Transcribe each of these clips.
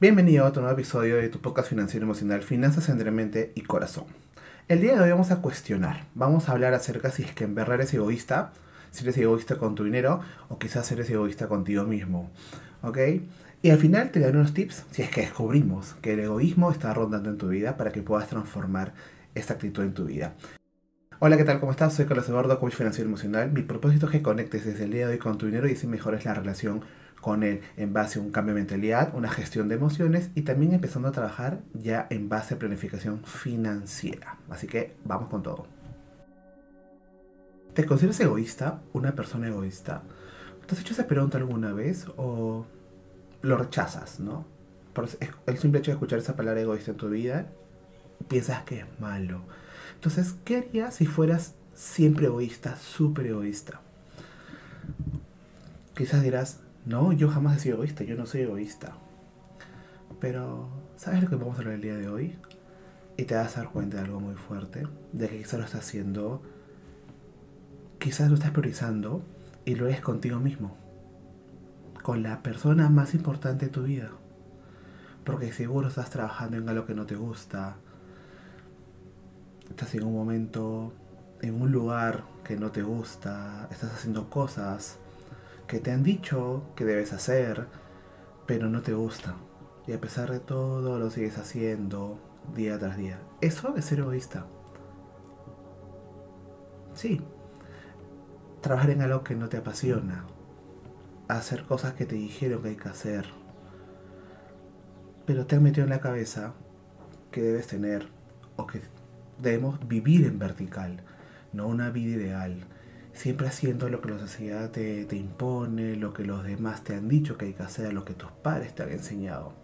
Bienvenido a otro nuevo episodio de tu podcast financiero emocional Finanzas entre mente y corazón. El día de hoy vamos a cuestionar, vamos a hablar acerca si es que en verdad eres egoísta, si eres egoísta con tu dinero o quizás eres egoísta contigo mismo. ¿Ok? Y al final te daré unos tips si es que descubrimos que el egoísmo está rondando en tu vida para que puedas transformar esta actitud en tu vida. Hola, ¿qué tal? ¿Cómo estás? Soy Carlos Eduardo, coach financiero emocional. Mi propósito es que conectes desde el día de hoy con tu dinero y así mejores la relación con él en base a un cambio de mentalidad, una gestión de emociones y también empezando a trabajar ya en base a planificación financiera. Así que vamos con todo. ¿Te consideras egoísta? ¿Una persona egoísta? ¿Te has hecho esa pregunta alguna vez o lo rechazas, no? Por el simple hecho de escuchar esa palabra egoísta en tu vida, piensas que es malo. Entonces, ¿qué harías si fueras siempre egoísta, súper egoísta? Quizás dirás, no, yo jamás he sido egoísta, yo no soy egoísta. Pero, ¿sabes lo que vamos a hablar el día de hoy? Y te vas a dar cuenta de algo muy fuerte, de que quizás lo estás haciendo, quizás lo estás priorizando y lo eres contigo mismo, con la persona más importante de tu vida. Porque seguro estás trabajando en algo que no te gusta, en un momento, en un lugar que no te gusta, estás haciendo cosas que te han dicho que debes hacer, pero no te gusta. Y a pesar de todo lo sigues haciendo día tras día. Eso es ser egoísta. Sí. Trabajar en algo que no te apasiona. Hacer cosas que te dijeron que hay que hacer. Pero te han metido en la cabeza que debes tener o que debemos vivir en vertical, no una vida ideal siempre haciendo lo que la sociedad te, impone, lo que los demás te han dicho que hay que hacer, lo que tus padres te han enseñado.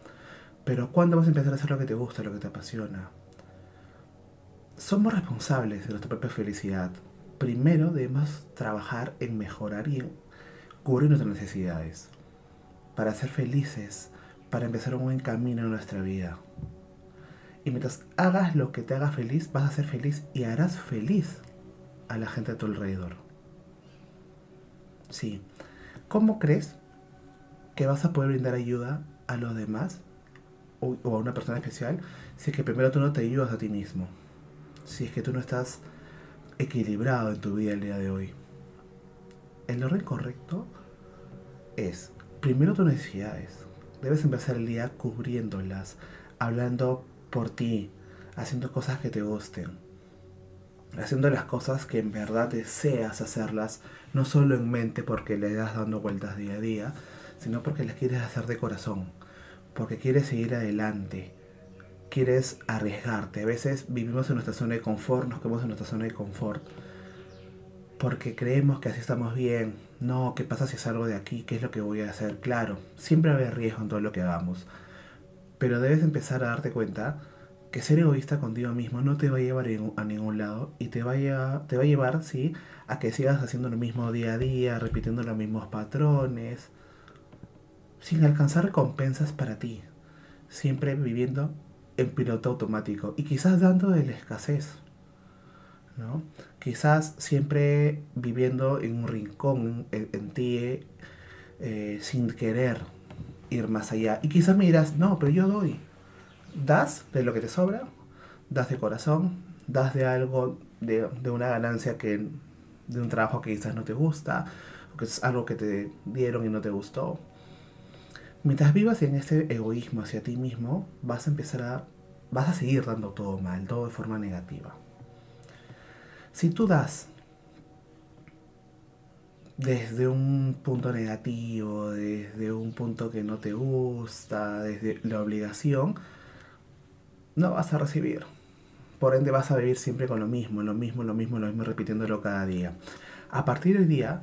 Pero ¿cuándo vas a empezar a hacer lo que te gusta, lo que te apasiona? Somos responsables de nuestra propia felicidad. Primero debemos trabajar en mejorar y en cubrir nuestras necesidades. Para ser felices, para empezar un buen camino en nuestra vida. Y mientras hagas lo que te haga feliz, vas a ser feliz y harás feliz a la gente a tu alrededor. Sí. ¿Cómo crees que vas a poder brindar ayuda a los demás o, a una persona especial si es que primero tú no te ayudas a ti mismo? Si es que tú no estás equilibrado en tu vida el día de hoy. El orden correcto es primero tus necesidades. Debes empezar el día cubriéndolas, hablando por ti, haciendo cosas que te gusten haciendo las cosas que en verdad deseas hacerlas, no solo en mente porque le das dando vueltas día a día, sino porque las quieres hacer de corazón, porque quieres seguir adelante, quieres arriesgarte. A veces vivimos en nuestra zona de confort, nos quedamos en nuestra zona de confort, porque creemos que así estamos bien. No, ¿qué pasa si salgo de aquí? ¿Qué es lo que voy a hacer? Claro, siempre va a haber riesgo en todo lo que hagamos, pero debes empezar a darte cuenta que ser egoísta contigo mismo no te va a llevar a ningún lado y te va a, te va a llevar, sí, a que sigas haciendo lo mismo día a día, repitiendo los mismos patrones, sin alcanzar recompensas para ti, siempre viviendo en piloto automático y quizás dando de la escasez, ¿no? Quizás siempre viviendo en un rincón en, ti eh, sin querer ir más allá. Y quizás me dirás, no, pero yo doy das de lo que te sobra, das de corazón, das de algo, de, una ganancia que, de un trabajo que quizás no te gusta, o que es algo que te dieron y no te gustó. Mientras vivas en ese egoísmo hacia ti mismo, vas a empezar a, vas a seguir dando todo mal, todo de forma negativa. Si tú das desde un punto negativo, desde un punto que no te gusta, desde la obligación, no vas a recibir. Por ende vas a vivir siempre con lo mismo, lo mismo, lo mismo, lo mismo, repitiéndolo cada día. A partir del día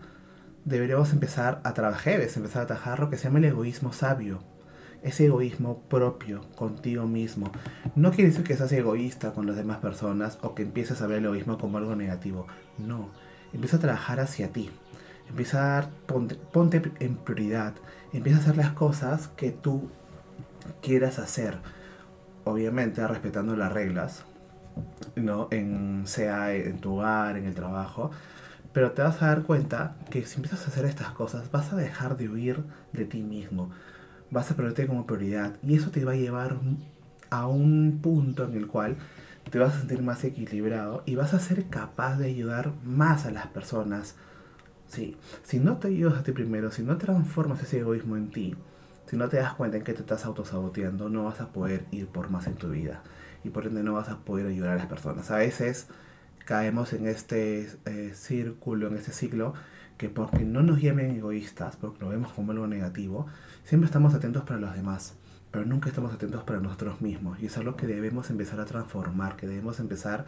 deberíamos empezar a trabajar, empezar a trabajar lo que se llama el egoísmo sabio. Ese egoísmo propio contigo mismo. No quiere decir que seas egoísta con las demás personas o que empieces a ver el egoísmo como algo negativo. No. Empieza a trabajar hacia ti. Empieza a dar, ponte, ponte en prioridad. Empieza a hacer las cosas que tú quieras hacer obviamente respetando las reglas, ¿no? En, sea en tu hogar, en el trabajo, pero te vas a dar cuenta que si empiezas a hacer estas cosas vas a dejar de huir de ti mismo, vas a ponerte como prioridad y eso te va a llevar a un punto en el cual te vas a sentir más equilibrado y vas a ser capaz de ayudar más a las personas. Sí, si no te ayudas a ti primero, si no transformas ese egoísmo en ti, si no te das cuenta en que te estás autosaboteando, no vas a poder ir por más en tu vida y por ende no vas a poder ayudar a las personas. A veces caemos en este eh, círculo, en este ciclo, que porque no nos llamen egoístas, porque lo vemos como algo negativo, siempre estamos atentos para los demás pero nunca estamos atentos para nosotros mismos. Y es algo que debemos empezar a transformar, que debemos empezar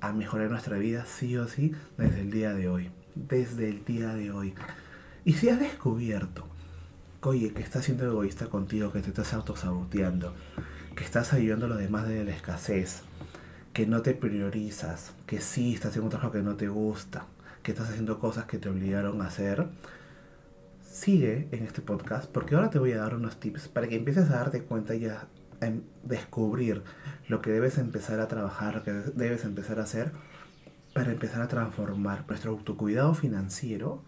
a mejorar nuestra vida sí o sí desde el día de hoy. Desde el día de hoy. Y si has descubierto, oye, que estás siendo egoísta contigo, que te estás autosaboteando, que estás ayudando a los demás desde la escasez, que no te priorizas, que sí estás haciendo un trabajo que no te gusta, que estás haciendo cosas que te obligaron a hacer, sigue en este podcast porque ahora te voy a dar unos tips para que empieces a darte cuenta y a descubrir lo que debes empezar a trabajar, lo que debes empezar a hacer para empezar a transformar nuestro autocuidado financiero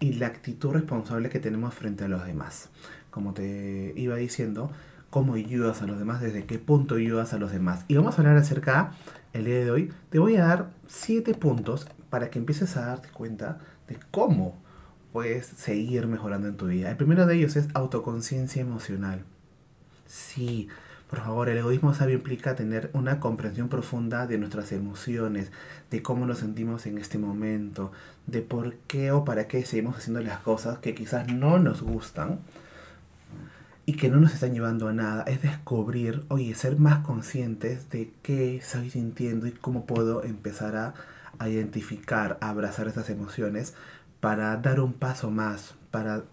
y la actitud responsable que tenemos frente a los demás. Como te iba diciendo, cómo ayudas a los demás, desde qué punto ayudas a los demás. Y vamos a hablar acerca, el día de hoy, te voy a dar siete puntos para que empieces a darte cuenta de cómo puedes seguir mejorando en tu vida. El primero de ellos es autoconciencia emocional. Sí, por favor, el egoísmo sabio implica tener una comprensión profunda de nuestras emociones, de cómo nos sentimos en este momento, de por qué o para qué seguimos haciendo las cosas que quizás no nos gustan y que no nos están llevando a nada. Es descubrir, oye, ser más conscientes de qué estoy sintiendo y cómo puedo empezar a, a identificar, a abrazar esas emociones para dar un paso más, para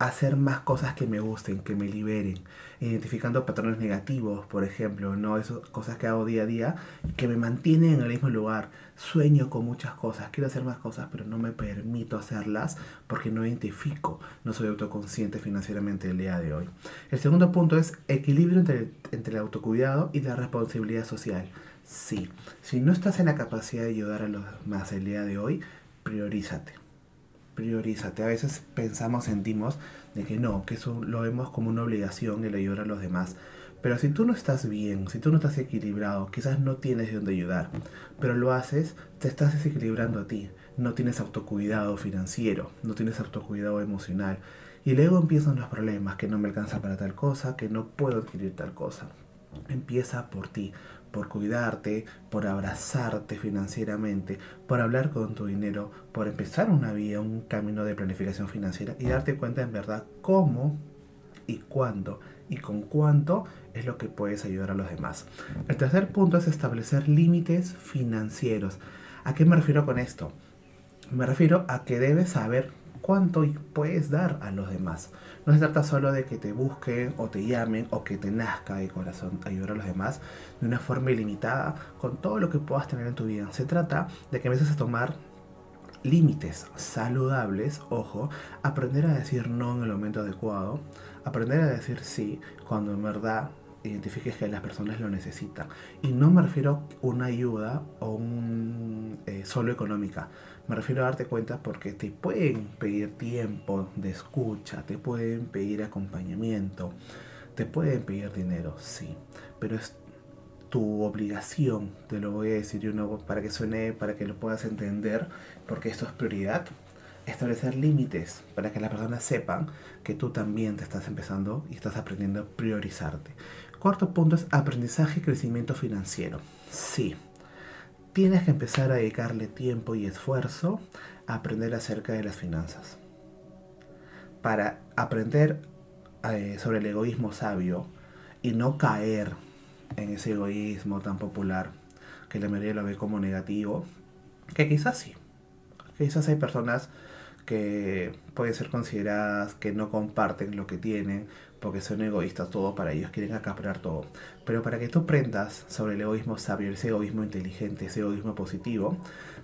hacer más cosas que me gusten, que me liberen, identificando patrones negativos, por ejemplo, no esas cosas que hago día a día que me mantienen en el mismo lugar. Sueño con muchas cosas, quiero hacer más cosas, pero no me permito hacerlas porque no identifico, no soy autoconsciente financieramente el día de hoy. El segundo punto es equilibrio entre, entre el autocuidado y la responsabilidad social. Sí, si no estás en la capacidad de ayudar a los demás el día de hoy, priorízate. Priorízate. A veces pensamos, sentimos de que no, que eso lo vemos como una obligación el ayudar a los demás. Pero si tú no estás bien, si tú no estás equilibrado, quizás no tienes de dónde ayudar, pero lo haces, te estás desequilibrando a ti. No tienes autocuidado financiero, no tienes autocuidado emocional. Y luego empiezan los problemas, que no me alcanza para tal cosa, que no puedo adquirir tal cosa. Empieza por ti, por cuidarte, por abrazarte financieramente, por hablar con tu dinero, por empezar una vía, un camino de planificación financiera y darte cuenta en verdad cómo y cuándo y con cuánto es lo que puedes ayudar a los demás. El tercer punto es establecer límites financieros. ¿A qué me refiero con esto? Me refiero a que debes saber cuánto puedes dar a los demás. No se trata solo de que te busquen o te llamen o que te nazca de corazón ayudar a los demás de una forma ilimitada con todo lo que puedas tener en tu vida. Se trata de que empieces a tomar límites saludables, ojo, aprender a decir no en el momento adecuado, aprender a decir sí cuando en verdad identifiques que las personas lo necesitan. Y no me refiero a una ayuda o un eh, solo económica. Me refiero a darte cuenta porque te pueden pedir tiempo de escucha, te pueden pedir acompañamiento, te pueden pedir dinero, sí. Pero es tu obligación, te lo voy a decir yo para que suene, para que lo puedas entender, porque esto es prioridad. Establecer límites para que las personas sepan que tú también te estás empezando y estás aprendiendo a priorizarte. Cuarto punto es aprendizaje y crecimiento financiero. Sí, tienes que empezar a dedicarle tiempo y esfuerzo a aprender acerca de las finanzas. Para aprender eh, sobre el egoísmo sabio y no caer en ese egoísmo tan popular que la mayoría lo ve como negativo, que quizás sí. Quizás hay personas que pueden ser consideradas que no comparten lo que tienen porque son egoístas, todo para ellos, quieren acaparar todo. Pero para que tú aprendas sobre el egoísmo sabio, ese egoísmo inteligente, ese egoísmo positivo,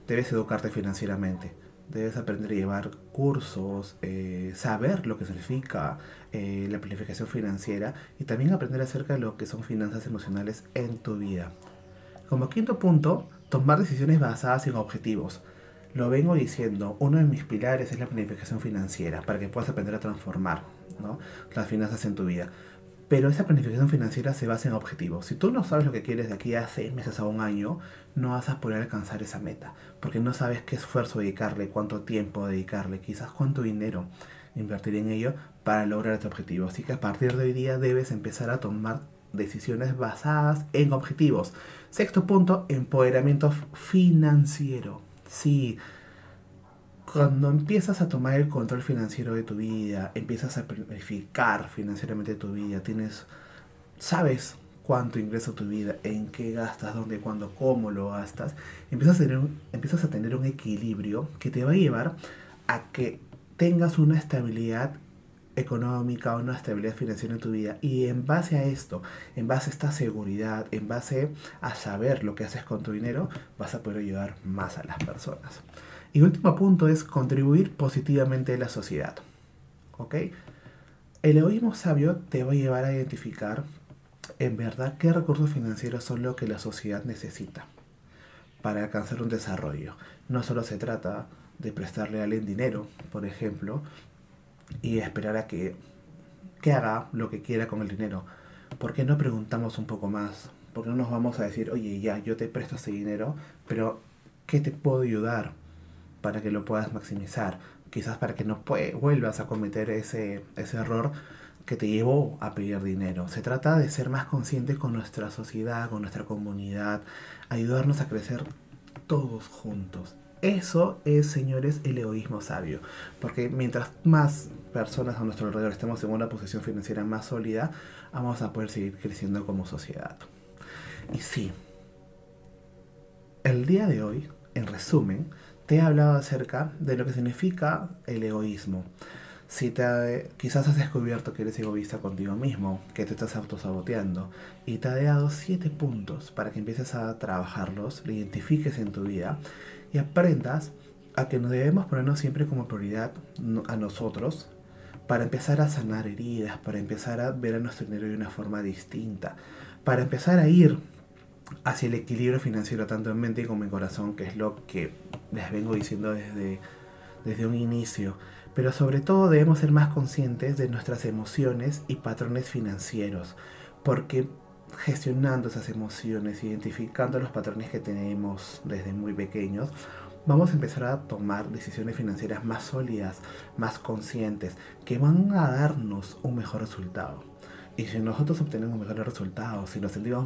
debes educarte financieramente. Debes aprender a llevar cursos, eh, saber lo que significa eh, la planificación financiera y también aprender acerca de lo que son finanzas emocionales en tu vida. Como quinto punto, tomar decisiones basadas en objetivos. Lo vengo diciendo, uno de mis pilares es la planificación financiera, para que puedas aprender a transformar las finanzas en tu vida. Pero esa planificación financiera se basa en objetivos. Si tú no sabes lo que quieres de aquí a seis meses a un año, no vas a poder alcanzar esa meta. Porque no sabes qué esfuerzo dedicarle, cuánto tiempo dedicarle, quizás cuánto dinero invertir en ello para lograr ese objetivo. Así que a partir de hoy día debes empezar a tomar decisiones basadas en objetivos. Sexto punto, empoderamiento financiero. Sí, cuando empiezas a tomar el control financiero de tu vida, empiezas a planificar financieramente tu vida, tienes, sabes cuánto ingresa tu vida, en qué gastas, dónde, cuándo, cómo lo gastas, empiezas a, tener un, empiezas a tener un equilibrio que te va a llevar a que tengas una estabilidad económica o una estabilidad financiera en tu vida. Y en base a esto, en base a esta seguridad, en base a saber lo que haces con tu dinero, vas a poder ayudar más a las personas. Y último punto es contribuir positivamente a la sociedad. ¿Ok? El egoísmo sabio te va a llevar a identificar en verdad qué recursos financieros son lo que la sociedad necesita para alcanzar un desarrollo. No solo se trata de prestarle a alguien dinero, por ejemplo, y esperar a que, que haga lo que quiera con el dinero. ¿Por qué no preguntamos un poco más? ¿Por qué no nos vamos a decir, oye, ya, yo te presto ese dinero, pero ¿qué te puedo ayudar para que lo puedas maximizar? Quizás para que no vuelvas a cometer ese, ese error que te llevó a pedir dinero. Se trata de ser más conscientes con nuestra sociedad, con nuestra comunidad, ayudarnos a crecer todos juntos. Eso es, señores, el egoísmo sabio. Porque mientras más personas a nuestro alrededor estemos en una posición financiera más sólida, vamos a poder seguir creciendo como sociedad. Y sí, el día de hoy, en resumen, te he hablado acerca de lo que significa el egoísmo. Si te, quizás has descubierto que eres egoísta contigo mismo, que te estás autosaboteando, y te ha dado siete puntos para que empieces a trabajarlos, lo identifiques en tu vida y aprendas a que nos debemos ponernos siempre como prioridad a nosotros para empezar a sanar heridas, para empezar a ver a nuestro dinero de una forma distinta, para empezar a ir hacia el equilibrio financiero tanto en mente como en corazón, que es lo que les vengo diciendo desde, desde un inicio. Pero sobre todo debemos ser más conscientes de nuestras emociones y patrones financieros, porque gestionando esas emociones, identificando los patrones que tenemos desde muy pequeños, vamos a empezar a tomar decisiones financieras más sólidas, más conscientes, que van a darnos un mejor resultado. Y si nosotros obtenemos mejores resultados, si nos sentimos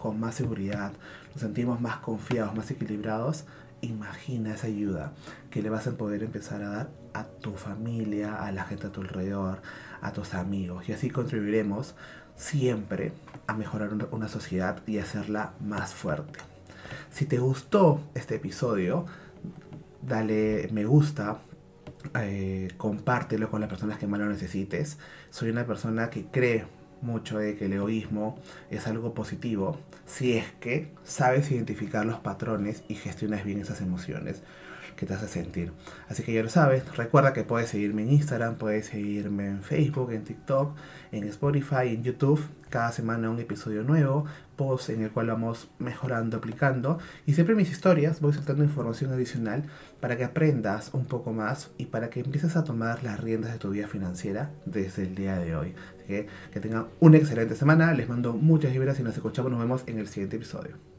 con más seguridad, nos sentimos más confiados, más equilibrados, imagina esa ayuda que le vas a poder empezar a dar a tu familia, a la gente a tu alrededor, a tus amigos. Y así contribuiremos siempre a mejorar una sociedad y hacerla más fuerte. Si te gustó este episodio, dale me gusta, eh, compártelo con las personas que más lo necesites. Soy una persona que cree mucho de que el egoísmo es algo positivo si es que sabes identificar los patrones y gestionas bien esas emociones que te hace sentir. Así que ya lo sabes, recuerda que puedes seguirme en Instagram, puedes seguirme en Facebook, en TikTok, en Spotify, en YouTube. Cada semana un episodio nuevo, post en el cual vamos mejorando, aplicando. Y siempre mis historias voy soltando información adicional para que aprendas un poco más y para que empieces a tomar las riendas de tu vida financiera desde el día de hoy. Así que que tengan una excelente semana. Les mando muchas vibras y nos escuchamos. Nos vemos en el siguiente episodio.